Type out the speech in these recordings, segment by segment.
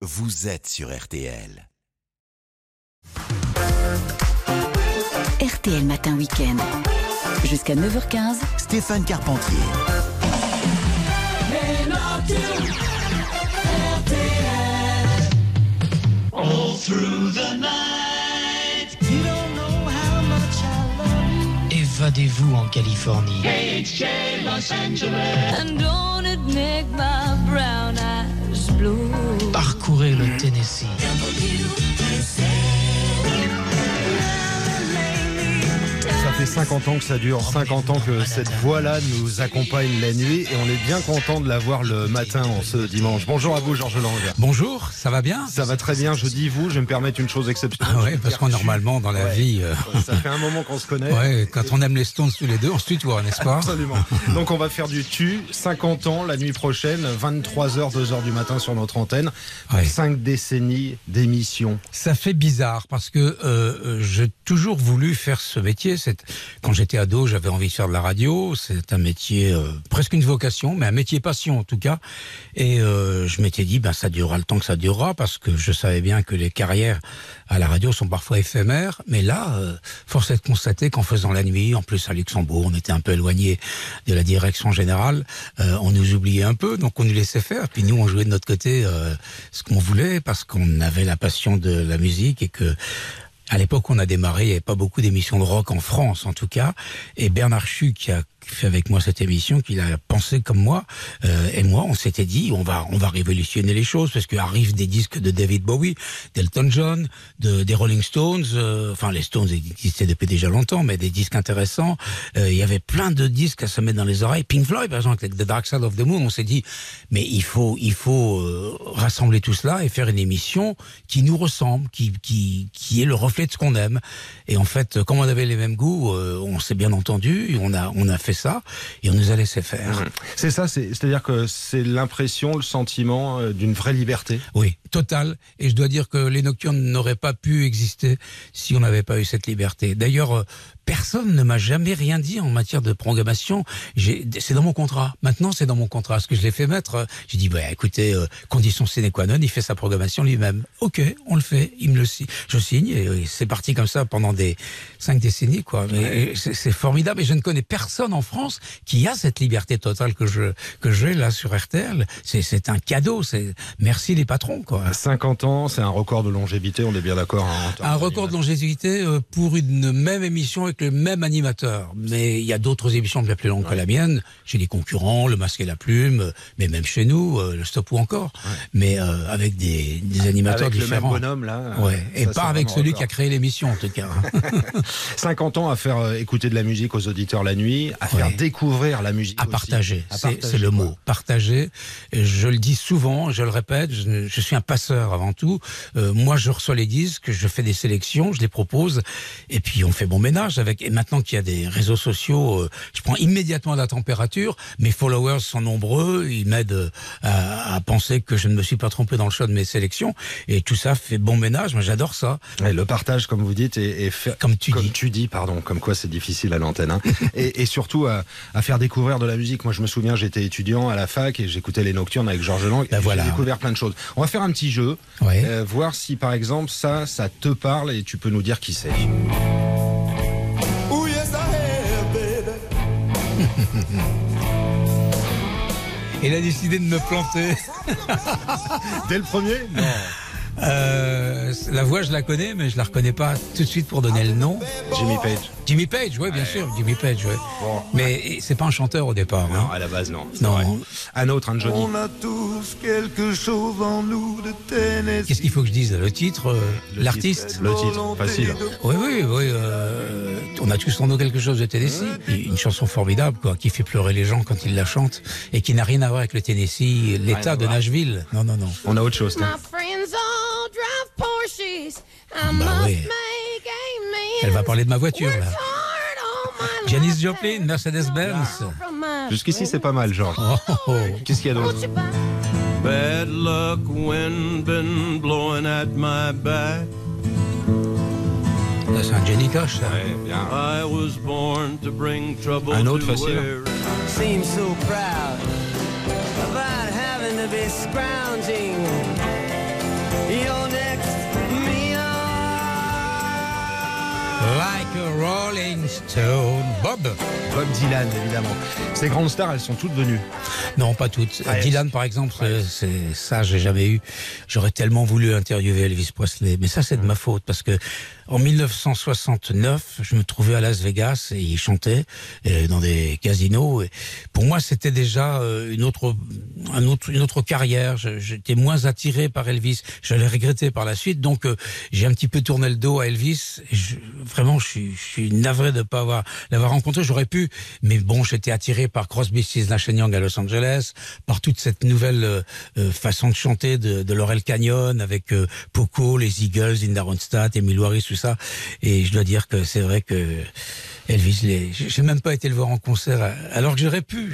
vous êtes sur RTL. RTL Matin Week-end. Jusqu'à 9h15. Stéphane Carpentier. Évadez-vous en Californie. And don't it make my brown eyes? Parcourez le Tennessee. 50 ans que ça dure, 50 ans que cette voix-là nous accompagne la nuit et on est bien content de la voir le matin en ce dimanche. Bonjour à vous Georges Lang. Bonjour, ça va bien Ça va très bien, je dis vous, je vais me permettre une chose exceptionnelle. Ah ouais, parce qu'on normalement dans la Ouais. vie, euh, Ça fait un moment qu'on se connaît. ouais, quand on aime les Stones tous les deux, on se tutoie, n'est-ce pas? Absolument. Donc on va faire du tu, 50 ans la nuit prochaine, 23h, 2h du matin sur notre antenne. Ouais. 5 décennies d'émissions. Ça fait bizarre parce que euh, euh, j'ai toujours voulu faire ce métier. C'est quand j'étais ado, j'avais envie de faire de la radio. C'est un métier euh, presque une vocation, mais un métier passion en tout cas. Et euh, je m'étais dit, ben ça durera le temps que ça durera parce que je savais bien que les carrières à la radio sont parfois éphémères. Mais là, euh, force est de constater qu'en faisant la nuit, en plus à Luxembourg, on était un peu éloigné de la direction générale. euh, on nous oubliait un peu, donc on nous laissait faire. Puis nous, on jouait de notre côté euh, ce qu'on voulait parce qu'on avait la passion de la musique et que à l'époque on a démarré, il n'y avait pas beaucoup d'émissions de rock en France, en tout cas. Et Bernard Chu, qui a fait avec moi cette émission, qu'il a pensé comme moi, euh, et moi, on s'était dit, on va, on va révolutionner les choses, parce qu'arrivent des disques de David Bowie, d'Elton John, de, des Rolling Stones, euh, enfin, les Stones existaient depuis déjà longtemps, mais des disques intéressants. Euh, il y avait plein de disques à se mettre dans les oreilles. Pink Floyd, par exemple, avec The Dark Side of the Moon, on s'est dit, mais il faut, il faut euh, rassembler tout cela et faire une émission qui nous ressemble, qui, qui, qui est le reflet de ce qu'on aime. Et en fait, comme on avait les mêmes goûts, euh, on s'est bien entendu, on a, on a fait ça et on nous a laissé faire. C'est ça, c'est- c'est-à-dire que c'est l'impression, le sentiment euh, d'une vraie liberté. Oui, total. Et je dois dire que les nocturnes n'auraient pas pu exister si on n'avait pas eu cette liberté. D'ailleurs, euh, personne ne m'a jamais rien dit en matière de programmation. C'est dans mon contrat. Maintenant, c'est dans mon contrat. Ce que je l'ai fait mettre, euh, j'ai dit, bah, écoutez, euh, condition sine qua non, il fait sa programmation lui-même. Ok, on le fait. Il me le signe. Je signe et, c'est parti comme ça pendant des cinq décennies, quoi. Mais c'est formidable. Et je ne connais personne en France qui a cette liberté totale que je que j'ai là sur RTL. C'est c'est un cadeau. C'est merci les patrons, quoi. À 50 ans, c'est un record de longévité, on est bien d'accord. hein, Un record de longévité euh, pour une même émission avec le même animateur. Mais il y a d'autres émissions bien plus longues que la mienne. Chez les concurrents, Le Masque et la Plume, euh, mais même chez nous, euh, Le Stop ou encore. Mais euh, avec des, des animateurs Avec le même différents. bonhomme là. Ouais. Et ça, pas avec celui record. qui a créé l'émission, en tout cas. 50 ans à faire écouter de la musique aux auditeurs la nuit, à faire Ouais. découvrir la musique. À aussi. partager, c'est le mot. Partager. Et Je le dis souvent, je le répète, je, je suis un passeur avant tout. Euh, moi, je reçois les disques, je fais des sélections, je les propose, et puis on fait bon ménage avec. Et maintenant qu'il y a des réseaux sociaux, euh, je prends immédiatement la température. Mes followers sont nombreux, ils m'aident euh, à, à penser que je ne me suis pas trompé dans le choix de mes sélections, et tout ça fait bon ménage. Moi, j'adore ça. Le partage, comme vous dites, et, et faire- Comme tu comme dis. tu dis, pardon, comme quoi c'est difficile à l'antenne, hein. et, et surtout à, à faire découvrir de la musique. Moi, je me souviens, j'étais étudiant à la fac et j'écoutais les Nocturnes avec Georges Lang. Ben et voilà. J'ai découvert plein de choses. On va faire un petit jeu, Ouais. euh, voir si par exemple ça, ça te parle et tu peux nous dire qui c'est. Il a décidé de me planter. Dès le premier? Non. Euh, la voix, je la connais, mais je la reconnais pas tout de suite pour donner le nom. Jimmy Page. Jimmy Page, oui, bien sûr, Jimmy Page, oui. Bon. Mais c'est pas un chanteur au départ. Non, hein. à la base, non. Non. vrai. Un autre, un Johnny. On a tous quelque chose en nous de Tennessee. Qu'est-ce qu'il faut que je dise? Le titre, euh, Le l'artiste? titre, Le titre, facile. Oui, oui, oui. euh, on a tous en nous quelque chose de Tennessee. Une chanson formidable, quoi, qui fait pleurer les gens quand ils la chantent et qui n'a rien à voir avec le Tennessee, l'État de. Nashville. Non, non, non. On a autre chose. tiens. Bah amends. Elle va parler de ma voiture, là. life Joplin, Mercedes-Benz. go from my Jusqu'ici, c'est pas mal, Georges. Oh, oh, oh. Qu'est-ce qu'il y a d'autre? Bad luck, wind been blowing at my back. C'est un Johnny Cash, ça. Ouais, bien. I was born to bring trouble Un autre to facile. seems so proud about having to be scrounging Stone, Bob. Bob Dylan, évidemment. Ces grandes stars, elles sont toutes venues. Non, pas toutes. Ouais. Dylan, par exemple, Ouais. euh, c'est ça, j'ai jamais eu. J'aurais tellement voulu interviewer Elvis Presley, mais ça, c'est de ma faute parce que en 1969, je me trouvais à Las Vegas et il chantait euh, dans des casinos. Et pour moi, c'était déjà euh, une autre, un autre, une autre carrière. J'étais moins attiré par Elvis. Je l'ai regretté par la suite. Donc, euh, j'ai un petit peu tourné le dos à Elvis. Je- vraiment, je suis, je suis navré de pas avoir l'avoir rencontré. J'aurais pu, mais bon, j'étais attiré par Crosby, Stills, Nash Young à Los Angeles, par toute cette nouvelle euh, euh, façon de chanter de, de Laurel Canyon avec euh, Poco, les Eagles, Linda Ronstadt, Emile tout ça. Et je dois dire que c'est vrai que Elvis, les- j'ai même pas été le voir en concert euh, alors que j'aurais pu.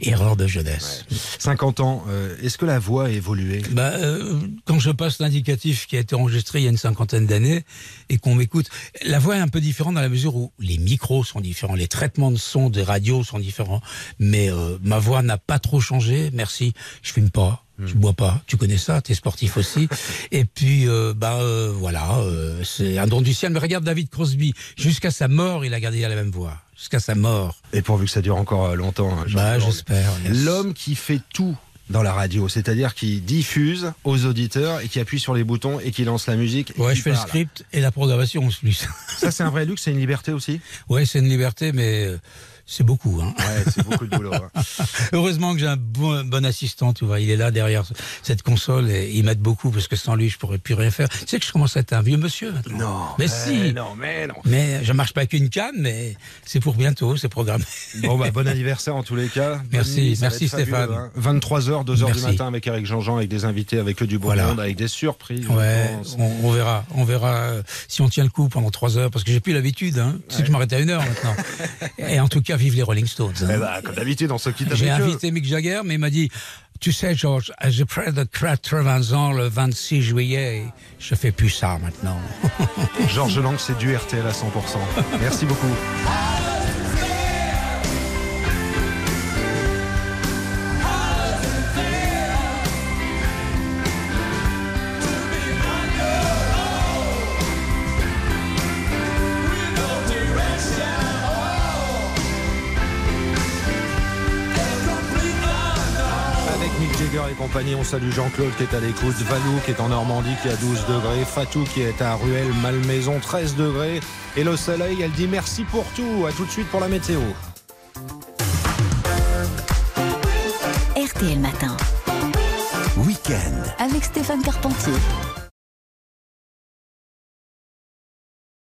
Erreur de jeunesse. 50 ans, euh, est-ce que la voix a évolué? Bah, euh, quand je passe l'indicatif qui a été enregistré il y a une cinquantaine d'années et qu'on m'écoute, la voix est un peu différente dans la mesure où les micros sont différents, les traitements de son des radios sont différents, mais euh, ma voix n'a pas trop changé. Merci, je fume pas. Je bois pas, tu connais ça, t'es sportif aussi. Et puis, euh, bah euh, voilà, euh, c'est un don du ciel. Mais regarde David Crosby, jusqu'à sa mort, il a gardé la même voix, jusqu'à sa mort. Et pourvu que ça dure encore euh, longtemps. hein, Bah, j'espère. yes. L'homme qui fait tout dans la radio, c'est-à-dire qui diffuse aux auditeurs et qui appuie sur les boutons et qui lance la musique. Ouais, je fais le script et la programmation en plus. Ça, c'est un vrai luxe, c'est une liberté aussi? Ouais, c'est une liberté, mais c'est beaucoup. Hein. Ouais, c'est beaucoup de boulot. hein. Heureusement que j'ai un bon, bon assistant, tu vois. Il est là derrière cette console et il m'aide beaucoup parce que sans lui, je pourrais plus rien faire. Tu sais que je commence à être un vieux monsieur maintenant. Non, Mais mais si. non, mais non. Mais je marche pas avec une canne, mais c'est pour bientôt, c'est programmé. Bon, bah, bon anniversaire en tous les cas. Merci, nuit, merci fabuleux, Stéphane. hein. 23h, 2h du matin avec Eric Jean-Jean, avec des invités, avec eux du beau Voilà. monde, avec des surprises. Ouais, on, on verra, on verra euh, si on tient le coup pendant trois heures, parce que j'ai plus l'habitude. Hein. Tu sais que je m'arrête à une heure maintenant. et en tout cas, vive les Rolling Stones. hein. Eh bah, comme d'habitude, on se quitte avec J'ai invité Mick Jagger, mais il m'a dit, tu sais, George, j'ai près de 80 ans le 26 juillet. Je fais plus ça maintenant. Georges Lang, c'est du RTL à 100%. Merci beaucoup. compagnie, on salue Jean-Claude qui est à l'écoute, Valou qui est en Normandie qui a 12 degrés, Fatou qui est à Ruelle, Malmaison 13 degrés. Et le soleil, elle dit merci pour tout. À tout de suite pour la météo. RTL Matin, Week-end. avec Stéphane Carpentier.